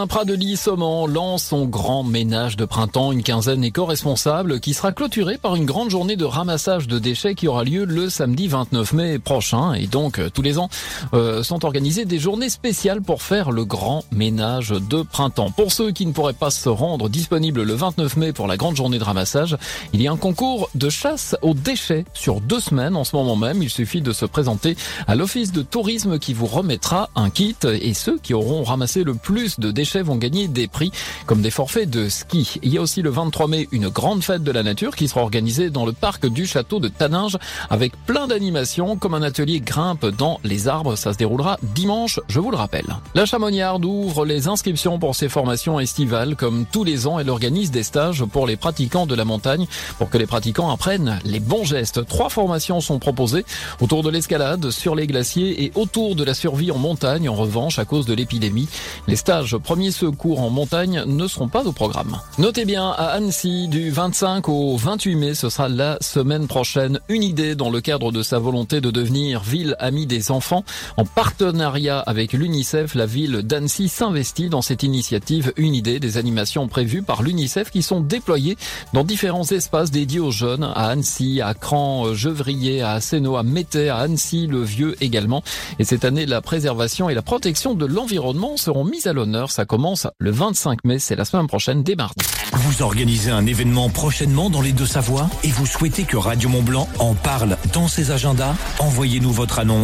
Un Prat de Saumon lance son grand ménage de printemps, une quinzaine éco-responsable qui sera clôturée par une grande journée de ramassage de déchets qui aura lieu le samedi 29 mai prochain. Et donc, euh, tous les ans, euh, sont organisées des journées spéciales pour faire le grand ménage de printemps. Pour ceux qui ne pourraient pas se rendre disponibles le 29 mai pour la grande journée de ramassage, il y a un concours de chasse aux déchets sur deux semaines en ce moment même. Il suffit de se présenter à l'office de tourisme qui vous remettra un kit et ceux qui auront ramassé le plus de déchets vont gagner des prix comme des forfaits de ski. Il y a aussi le 23 mai une grande fête de la nature qui sera organisée dans le parc du château de Taninge avec plein d'animations comme un atelier grimpe dans les arbres. Ça se déroulera dimanche, je vous le rappelle. La Chamoniarde ouvre les inscriptions pour ses formations estivales comme tous les ans. Elle organise des stages pour les pratiquants de la montagne pour que les pratiquants apprennent les bons gestes. Trois formations sont proposées autour de l'escalade, sur les glaciers et autour de la survie en montagne. En revanche, à cause de l'épidémie, les stages premiers secours en montagne ne seront pas au programme. Notez bien, à Annecy, du 25 au 28 mai, ce sera la semaine prochaine, une idée dans le cadre de sa volonté de devenir ville amie des enfants. En partenariat avec l'UNICEF, la ville d'Annecy s'investit dans cette initiative Une idée des animations prévues par l'UNICEF qui sont déployées dans différents espaces dédiés aux jeunes, à Annecy, à Cran, Gevrier, à Asseno, à Métais, à Annecy, le Vieux également. Et cette année, la préservation et la protection de l'environnement seront mises à l'honneur. Ça commence le 25 mai, c'est la semaine prochaine, dès mardi. Vous organisez un événement prochainement dans les Deux-Savoies et vous souhaitez que Radio Mont Blanc en parle dans ses agendas? Envoyez-nous votre annonce